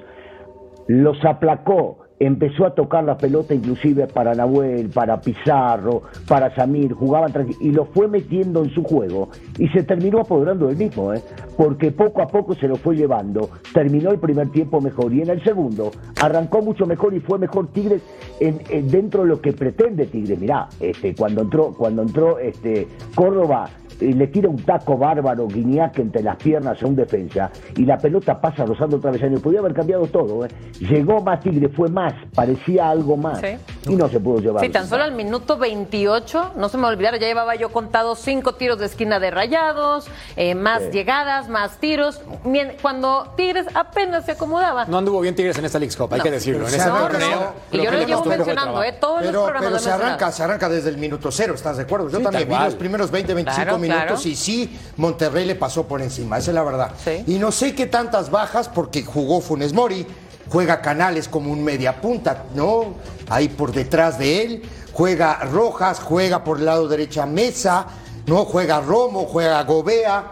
los aplacó, empezó a tocar la pelota inclusive para Nahuel, para Pizarro, para Samir, jugaban y lo fue metiendo en su juego y se terminó apoderando del mismo, ¿eh? porque poco a poco se lo fue llevando, terminó el primer tiempo mejor y en el segundo arrancó mucho mejor y fue mejor Tigres en, en dentro de lo que pretende Tigres. Mirá, este, cuando entró, cuando entró este, Córdoba le tira un taco bárbaro Guiñac entre las piernas a un defensa y la pelota pasa rozando otra vez año. Podía haber cambiado todo. ¿eh? Llegó más Tigre, fue más, parecía algo más Sí. y no se pudo llevar. Sí, tan solo al minuto 28, no se me olvidaron, ya llevaba yo contado cinco tiros de esquina de rayados, eh, más Sí. llegadas, más tiros, cuando Tigres apenas se acomodaba. No anduvo bien Tigres en esta League Cup, hay que decirlo. En Se ese torneo. ¿no? Y yo lo le llevo mencionando. ¿eh? Todos los Pero, programas pero se mencionado. arranca, se arranca desde el minuto cero, ¿estás de acuerdo? Yo Sí, también vi los primeros 20, 25 Claro, minutos claro. y sí, Monterrey le pasó por encima, esa es la verdad. Sí. Y no sé qué tantas bajas porque jugó Funes Mori, juega Canales como un media punta, ¿no? Ahí por detrás de él, juega Rojas, juega por el lado derecha Mesa, ¿no? Juega Romo, juega Gobea,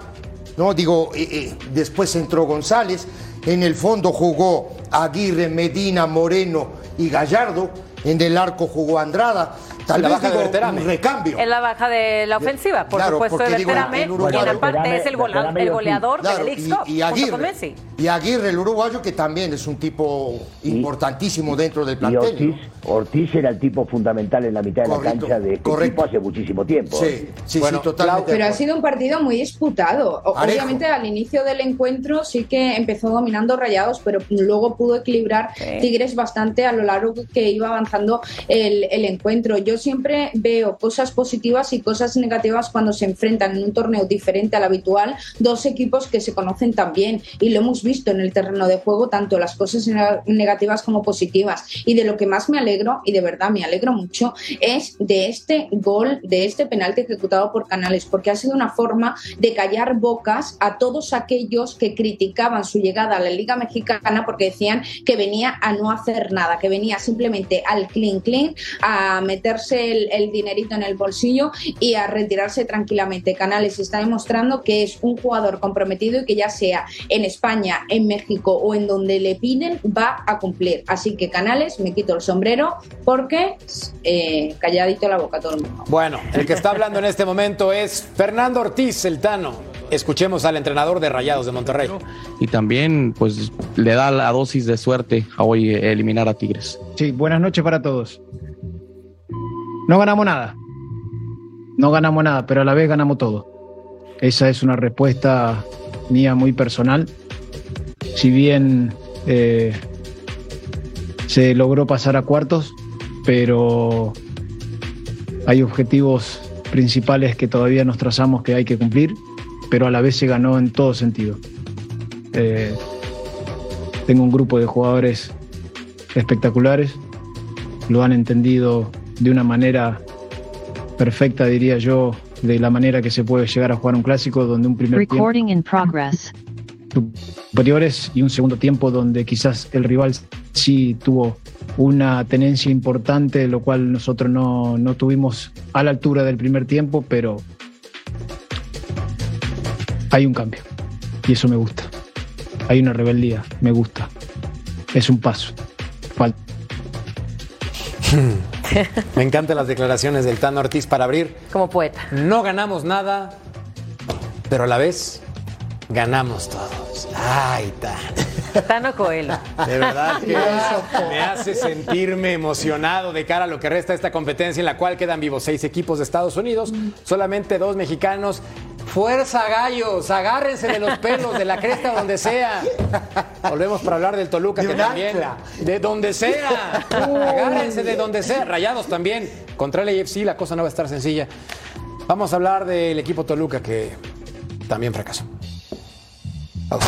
¿no? Digo, eh, eh, después entró González, en el fondo jugó Aguirre, Medina, Moreno y Gallardo, en el arco jugó Andrada. Tal La vez baja de digo, Berterame. un recambio. Es la baja de la ofensiva, por Claro, supuesto, de Berterame, y en aparte es el, gola- goleador Claro, de la League y, Aguirre. Messi. Y Aguirre, el uruguayo, que también es un tipo importantísimo dentro del Y plantel. Ortiz, Ortiz era el tipo fundamental en la mitad de Correcto, la cancha de este correcto. equipo hace muchísimo tiempo. Sí, sí, Bueno, sí, totalmente. Pero ha sido un partido muy disputado. Obviamente al inicio del encuentro sí que empezó dominando Rayados, pero luego pudo equilibrar Tigres bastante a lo largo que iba avanzando el, el encuentro. Yo siempre veo cosas positivas y cosas negativas cuando se enfrentan en un torneo diferente al habitual dos equipos que se conocen tan bien y lo hemos visto en el terreno de juego, tanto las cosas neg- negativas como positivas. Y de lo que más me alegro, y de verdad me alegro mucho, es de este gol, de este penalti ejecutado por Canales, porque ha sido una forma de callar bocas a todos aquellos que criticaban su llegada a la Liga Mexicana porque decían que venía a no hacer nada, que venía simplemente al clean clean, a meterse el, el dinerito en el bolsillo y a retirarse tranquilamente. Canales está demostrando que es un jugador comprometido y que ya sea en España, en México o en donde le piden, va a cumplir. Así que Canales, me quito el sombrero porque eh, calladito la boca todo el mundo. Bueno, el que está hablando en este momento es Fernando Ortiz, el Tano. Escuchemos al entrenador de Rayados de Monterrey. y también pues le da la dosis de suerte a hoy eliminar a Tigres. Sí, buenas noches para todos. No ganamos nada. No ganamos nada, pero a la vez ganamos todo. Esa es una respuesta mía muy personal. Si bien eh, se logró pasar a cuartos, pero hay objetivos principales que todavía nos trazamos que hay que cumplir, pero a la vez se ganó en todo sentido. Eh, tengo un grupo de jugadores espectaculares, lo han entendido de una manera perfecta, diría yo, de la manera que se puede llegar a jugar un clásico, donde un primer tiempo Recording in progress. superiores y un segundo tiempo donde quizás el rival sí tuvo una tenencia importante, lo cual nosotros no, no tuvimos a la altura del primer tiempo, pero hay un cambio y eso me gusta. Hay una rebeldía, me gusta. Es un paso. Falta. Me encantan las declaraciones del Tano Ortiz para abrir. Como poeta. No ganamos nada, pero a la vez ganamos todos. Ay, Tano. Tano Coelho. De verdad que me hace sentirme emocionado de cara a lo que resta de esta competencia en la cual quedan vivos seis equipos de Estados Unidos, solamente dos mexicanos. Fuerza gallos, agárrense de los pelos, de la cresta, donde sea. Volvemos para hablar del Toluca, De que también. ancla. De donde sea. Agárrense de donde sea. Rayados también. Contra el AFC la cosa no va a estar sencilla. Vamos a hablar del equipo Toluca que también fracasó. Pausa.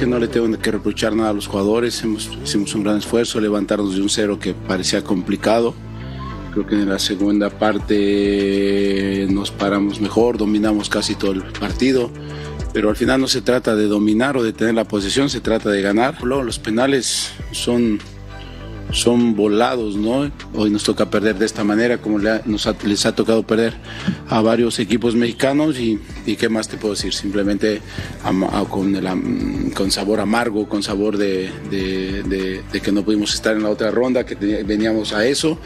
Que no le tengo que reprochar nada a los jugadores. Hemos, hicimos un gran esfuerzo, levantarnos de un cero que parecía complicado. Creo que en la segunda parte nos paramos mejor, dominamos casi todo el partido. Pero al final no se trata de dominar o de tener la posesión, se trata de ganar. Luego, los penales son, son volados, ¿no? Hoy nos toca perder de esta manera, como le ha- nos ha- les ha tocado perder a varios equipos mexicanos. Y, y qué más te puedo decir, simplemente ama- a- con, el con sabor amargo, con sabor de, de- de- de que no pudimos estar en la otra ronda, que te- veníamos a eso.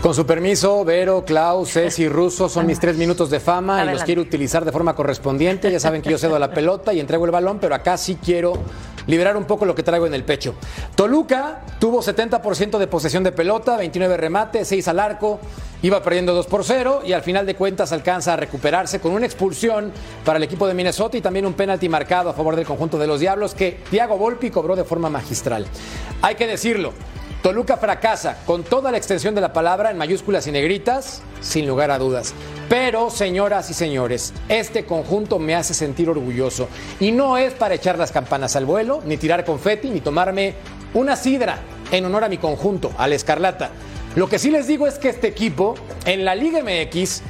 Con su permiso, Vero, Klaus, Ceci, Russo son mis tres minutos de fama y los quiero utilizar de forma correspondiente. Ya saben que yo cedo la pelota y entrego el balón, pero acá sí quiero liberar un poco lo que traigo en el pecho. Toluca tuvo 70% de posesión de pelota, 29 remates, 6 al arco, iba perdiendo 2 por 0 y al final de cuentas alcanza a recuperarse con una expulsión para el equipo de Minnesota y también un penalti marcado a favor del conjunto de los Diablos que Thiago Volpi cobró de forma magistral. Hay que decirlo, Toluca fracasa con toda la extensión de la palabra en mayúsculas y negritas, sin lugar a dudas. Pero, señoras y señores, este conjunto me hace sentir orgulloso. Y no es para echar las campanas al vuelo, ni tirar confeti, ni tomarme una sidra en honor a mi conjunto, a la Escarlata. Lo que sí les digo es que este equipo, en la Liga MX,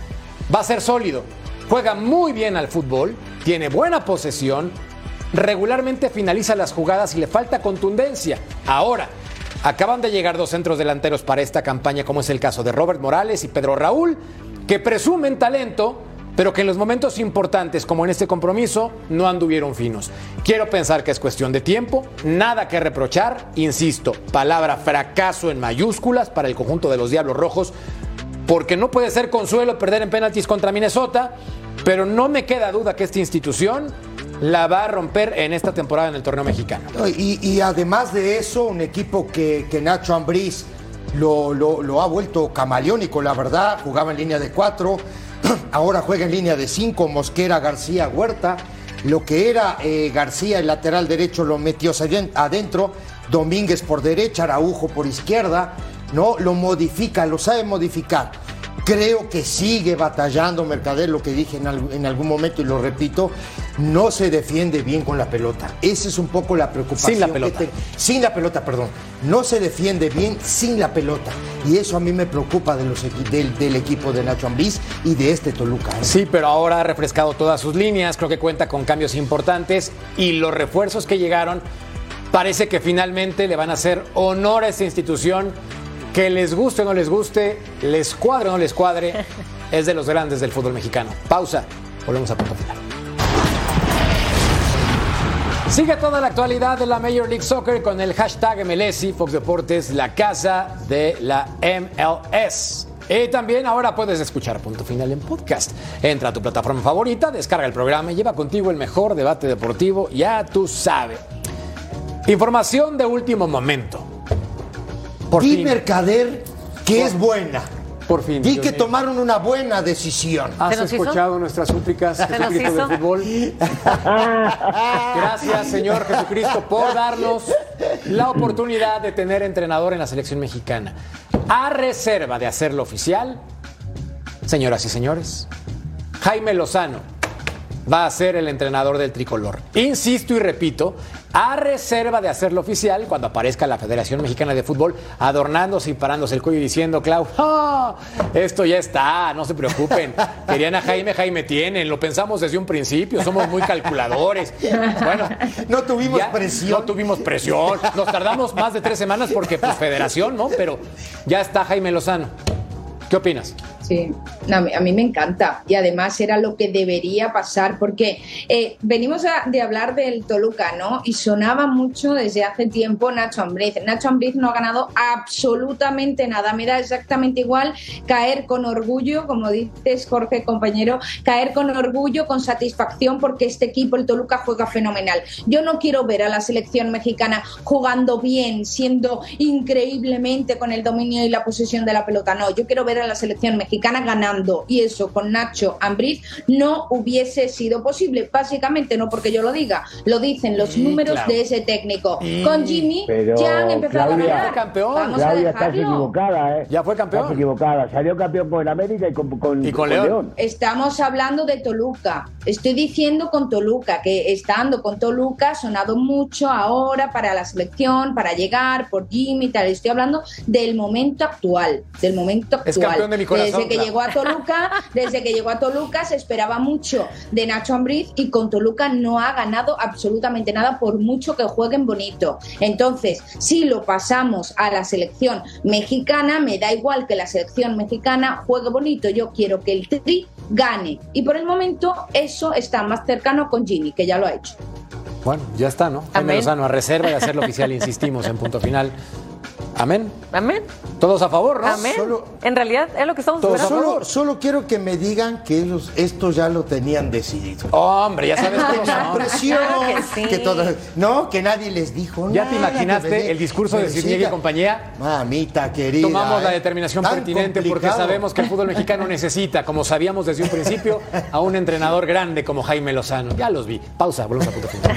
va a ser sólido. Juega muy bien al fútbol, tiene buena posesión, regularmente finaliza las jugadas y le falta contundencia. Ahora, acaban de llegar dos centros delanteros para esta campaña, como es el caso de Robert Morales y Pedro Raúl, que presumen talento, pero que en los momentos importantes, como en este compromiso, no anduvieron finos. Quiero pensar que es cuestión de tiempo, nada que reprochar, insisto, palabra fracaso en mayúsculas para el conjunto de los Diablos Rojos, porque no puede ser consuelo perder en penaltis contra Minnesota, pero no me queda duda que esta institución la va a romper en esta temporada en el torneo mexicano. Y, y además de eso, un equipo que, que Nacho Ambriz lo, lo- ha vuelto camaleónico, la verdad. Jugaba en línea de cuatro, ahora juega en línea de cinco, Mosquera, García, Huerta. Lo que era eh, García, el lateral derecho, lo metió aden- adentro. Domínguez por derecha, Araujo por izquierda. No, lo modifica, lo sabe modificar. Creo que sigue batallando Mercader, lo que dije en, al- en algún momento y lo repito, no se defiende bien con la pelota. Esa es un poco la preocupación. Sin la que pelota. te- sin la pelota, perdón. No se defiende bien sin la pelota. Y eso a mí me preocupa de los equi- del, del equipo de Nacho Ambriz y de este Toluca. ¿eh? Sí, pero ahora ha refrescado todas sus líneas, creo que cuenta con cambios importantes y los refuerzos que llegaron parece que finalmente le van a hacer honor a esta institución, que les guste o no les guste, les cuadre o no les cuadre, es de los grandes del fútbol mexicano. Pausa, volvemos a punto final. Sigue toda la actualidad de la Major League Soccer con el hashtag MLSI, Fox Deportes, la casa de la MLS. Y también ahora puedes escuchar Punto Final en podcast. Entra a tu plataforma favorita, descarga el programa y lleva contigo el mejor debate deportivo, ya tú sabes. Información de último momento. Por Di fin. Mercader que es buena. Por fin. Di que mío. tomaron una buena decisión. ¿Has escuchado nuestras súplicas, ¿Se nos Jesucristo del fútbol? Gracias, Señor Jesucristo, por darnos la oportunidad de tener entrenador en la selección mexicana. A reserva de hacerlo oficial, señoras y señores, Jaime Lozano va a ser el entrenador del tricolor. Insisto y repito, a reserva de hacerlo oficial cuando aparezca la Federación Mexicana de Fútbol adornándose y parándose el cuello y diciendo, Clau, "Ah, esto ya está, no se preocupen. Querían a Jaime, Jaime tienen, lo pensamos desde un principio, somos muy calculadores. Bueno, no tuvimos ya- presión. No tuvimos presión, nos tardamos más de tres semanas porque pues Federación, ¿no? Pero ya está Jaime Lozano. ¿Qué opinas? Sí, no, a, mí, a mí me encanta y además era lo que debería pasar porque eh, venimos a- de hablar del Toluca, ¿no? Y sonaba mucho desde hace tiempo Nacho Ambriz. Nacho Ambriz no ha ganado absolutamente nada, me da exactamente igual caer con orgullo, como dices Jorge compañero, caer con orgullo, con satisfacción porque este equipo, el Toluca, juega fenomenal. Yo no quiero ver a la selección mexicana jugando bien, siendo increíblemente con el dominio y la posesión de la pelota, no, yo quiero ver a la selección mexicana ganando y eso con Nacho Ambriz no hubiese sido posible, básicamente no porque yo lo diga, lo dicen los Sí, números claro. de ese técnico. Sí. Con Jimmy Pero, ya han empezado Claudia, a ganar. campeón. Vamos a Claudia, estás dejarlo. equivocada, ¿eh? Ya fue campeón. Estás equivocada. Salió campeón con América y con, con, con León. Estamos hablando de Toluca. Estoy diciendo con Toluca, que estando con Toluca ha sonado mucho ahora para la selección, para llegar por Jimmy y tal. Estoy hablando del momento actual, del momento actual. Es campeón de mi corazón, Desde que llegó a Toluca, desde que llegó a Toluca se esperaba mucho de Nacho Ambriz y con Toluca no ha ganado absolutamente nada por mucho que jueguen bonito. Entonces, si lo pasamos a la selección mexicana, me da igual que la selección mexicana juegue bonito, yo quiero que el Tri gane. Y por el momento eso está más cercano con Jimmy, que ya lo ha hecho. Bueno, ya está, ¿no? Jaime. Lozano, a reserva de hacerlo oficial, insistimos en punto final. Amén. Amén. Todos a favor, ¿no? Amén. Solo- En realidad es lo que estamos esperando. Solo, solo quiero que me digan que ellos, esto ya lo tenían decidido. Hombre, ya sabes cómo son. presión. Claro que sí. todo- no, que nadie les dijo ¿Ya te imaginaste que el discurso de Cisniega y compañía? Mamita querida. Tomamos la ¿eh? determinación pertinente porque sabemos que el fútbol mexicano necesita, como sabíamos desde un principio, a un entrenador grande como Jaime Lozano. Ya los vi. Pausa, volvemos a punto final.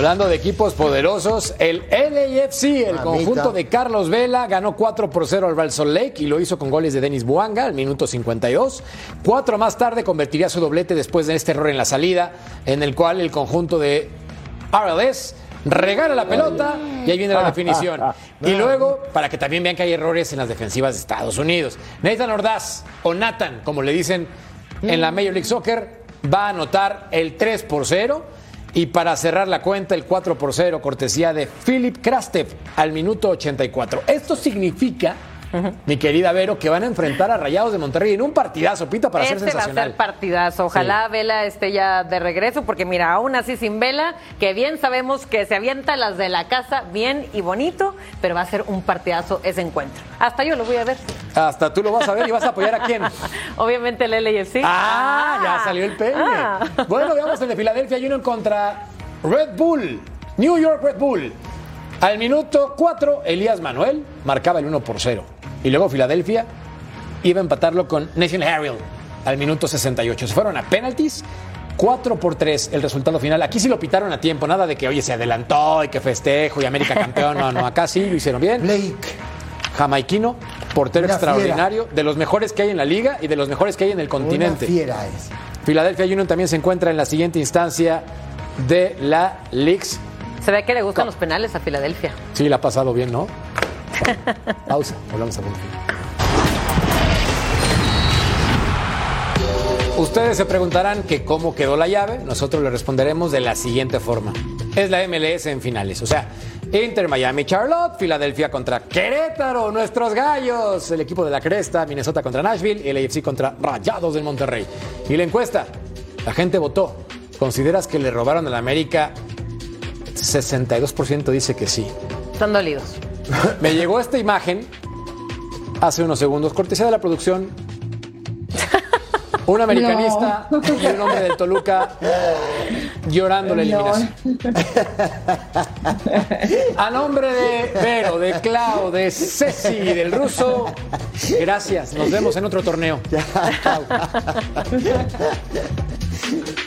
Hablando de equipos poderosos, el LAFC, el Mamita. conjunto de Carlos Vela, ganó 4 por 0 al Real Salt Lake y lo hizo con goles de Denis Buanga al minuto 52. Cuatro más tarde convertiría su doblete después de este error en la salida, en el cual el conjunto de RLS regala la pelota y ahí viene la definición. Y luego, para que también vean que hay errores en las defensivas de Estados Unidos, Nathan Ordaz, o Nathan, como le dicen en la Major League Soccer, va a anotar el 3 por 0. Y para cerrar la cuenta, el 4 por 0, cortesía de Philip Krastev al minuto 84. Esto significa, mi querida Vero, que van a enfrentar a Rayados de Monterrey en un partidazo, Pita, para ser Este va a sensacional. ser partidazo. Ojalá Vela esté ya de regreso, porque mira, aún así sin Vela, que bien sabemos que se avienta las de la casa bien y bonito, pero va a ser un partidazo ese encuentro. Hasta yo lo voy a ver. Hasta tú lo vas a ver y vas a apoyar a quién. Obviamente el LAFC. Ah, ya salió el pene. Ah. Bueno, veamos el de Filadelfia Union contra Red Bull. New York Red Bull. Al minuto 4, Elías Manuel marcaba el 1 por 0. Y luego Filadelfia iba a empatarlo con Nathan Harrell al minuto 68. Se fueron a penalties. 4 por 3 el resultado final. Aquí sí lo pitaron a tiempo. Nada de que, oye, se adelantó y que festejo y América campeón. No, no, acá sí lo hicieron bien. Blake. Jamaiquino, portero Una fiera. extraordinario, de los mejores que hay en la liga y de los mejores que hay en el continente. Una fiera es. Philadelphia Union también se encuentra en la siguiente instancia de la Leagues. Se ve que le gustan los penales a Filadelfia. Sí, la ha pasado bien, ¿no? Pausa, volvemos a punto. Ustedes se preguntarán que cómo quedó la llave. Nosotros le responderemos de la siguiente forma. Es la MLS en finales. O sea, Inter Miami Charlotte, Filadelfia contra Querétaro, nuestros gallos, el equipo de la Cresta, Minnesota contra Nashville, el AFC contra Rayados del Monterrey. Y la encuesta, la gente votó. ¿Consideras que le robaron a la América? 62% dice que sí. Están dolidos. Me llegó esta imagen hace unos segundos, cortesía de la producción. Un americanista y un hombre del Toluca llorando la No. eliminación. A nombre de Vero, de Clau, de Ceci y del ruso, gracias. Nos vemos en otro torneo. Chao.